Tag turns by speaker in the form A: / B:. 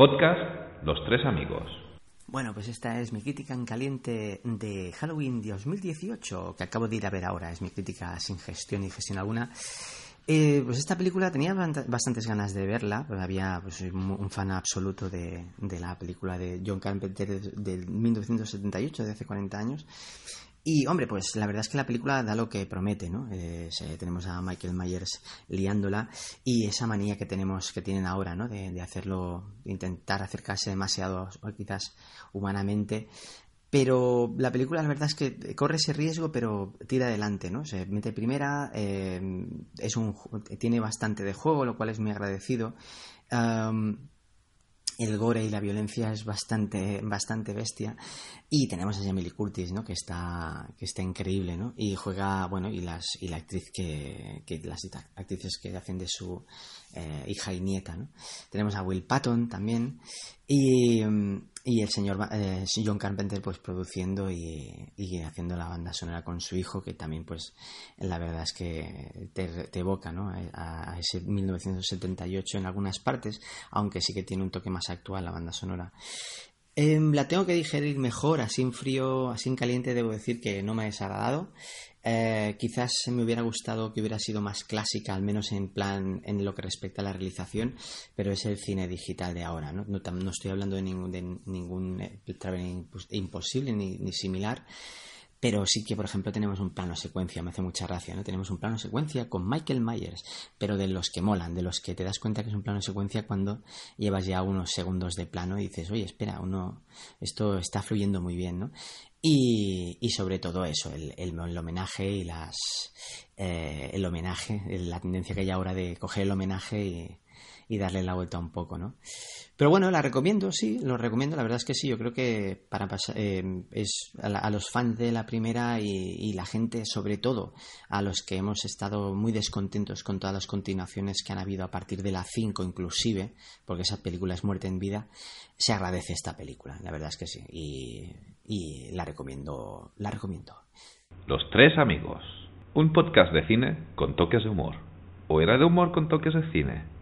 A: Podcast Los Tres Amigos.
B: Bueno, pues esta es mi crítica en caliente de Halloween 2018, que acabo de ir a ver ahora. Es mi crítica sin gestión y gestión alguna. Eh, pues esta película tenía bastantes ganas de verla, pues había pues, un fan absoluto de, la película de John Carpenter del 1978, de hace 40 años. Y hombre, pues la verdad es que la película da lo que promete, ¿no? Eh, tenemos a Michael Myers liándola y esa manía que tenemos, que tienen ahora, ¿no? De, hacerlo, de intentar acercarse demasiado, o quizás humanamente. Pero la película la verdad es que corre ese riesgo, pero tira adelante, ¿no? Se mete primera, eh, es un, tiene bastante de juego, lo cual es muy agradecido el gore y la violencia es bastante, bastante bestia. Y tenemos a Jamie Curtis, ¿no? Que está, que está increíble, ¿no? Y juega, bueno, y las, y la actriz que, que las actrices que hacen de su eh, hija y nieta, ¿no? Tenemos a Will Patton también. Y, mm, y el señor eh, John Carpenter pues produciendo y, haciendo la banda sonora con su hijo que también pues la verdad es que te, evoca ¿no? a, ese 1978 en algunas partes aunque sí que tiene un toque más actual la banda sonora em, la tengo que digerir mejor así en frío así en caliente debo decir que no me ha desagradado eh, quizás me hubiera gustado que hubiera sido más clásica, al menos en plan en lo que respecta a la realización, pero es el cine digital de ahora. No, no, estoy hablando de ningún, de ningún eh, imposible ni, ni, similar, pero sí que, por ejemplo, tenemos un plano secuencia, me hace mucha gracia, ¿no? Tenemos un plano secuencia con Michael Myers, pero de los que molan, de los que te das cuenta que es un plano secuencia cuando llevas ya unos segundos de plano y dices, oye, espera, uno, esto está fluyendo muy bien, ¿no? Y, y sobre todo eso, el, el, homenaje y las. Eh, el homenaje, la tendencia que hay ahora de coger el homenaje y, y darle la vuelta un poco, ¿no? Pero bueno, la recomiendo, sí, lo recomiendo, la verdad es que sí, yo creo que para pasar, eh, es a, los fans de la primera y, la gente, sobre todo a los que hemos estado muy descontentos con todas las continuaciones que han habido a partir de la 5 inclusive, porque esa película es muerte en vida, se agradece esta película, la verdad es que sí, y, y la recomiendo, la recomiendo.
A: Los tres amigos, un podcast de cine con toques de humor, o era de humor con toques de cine.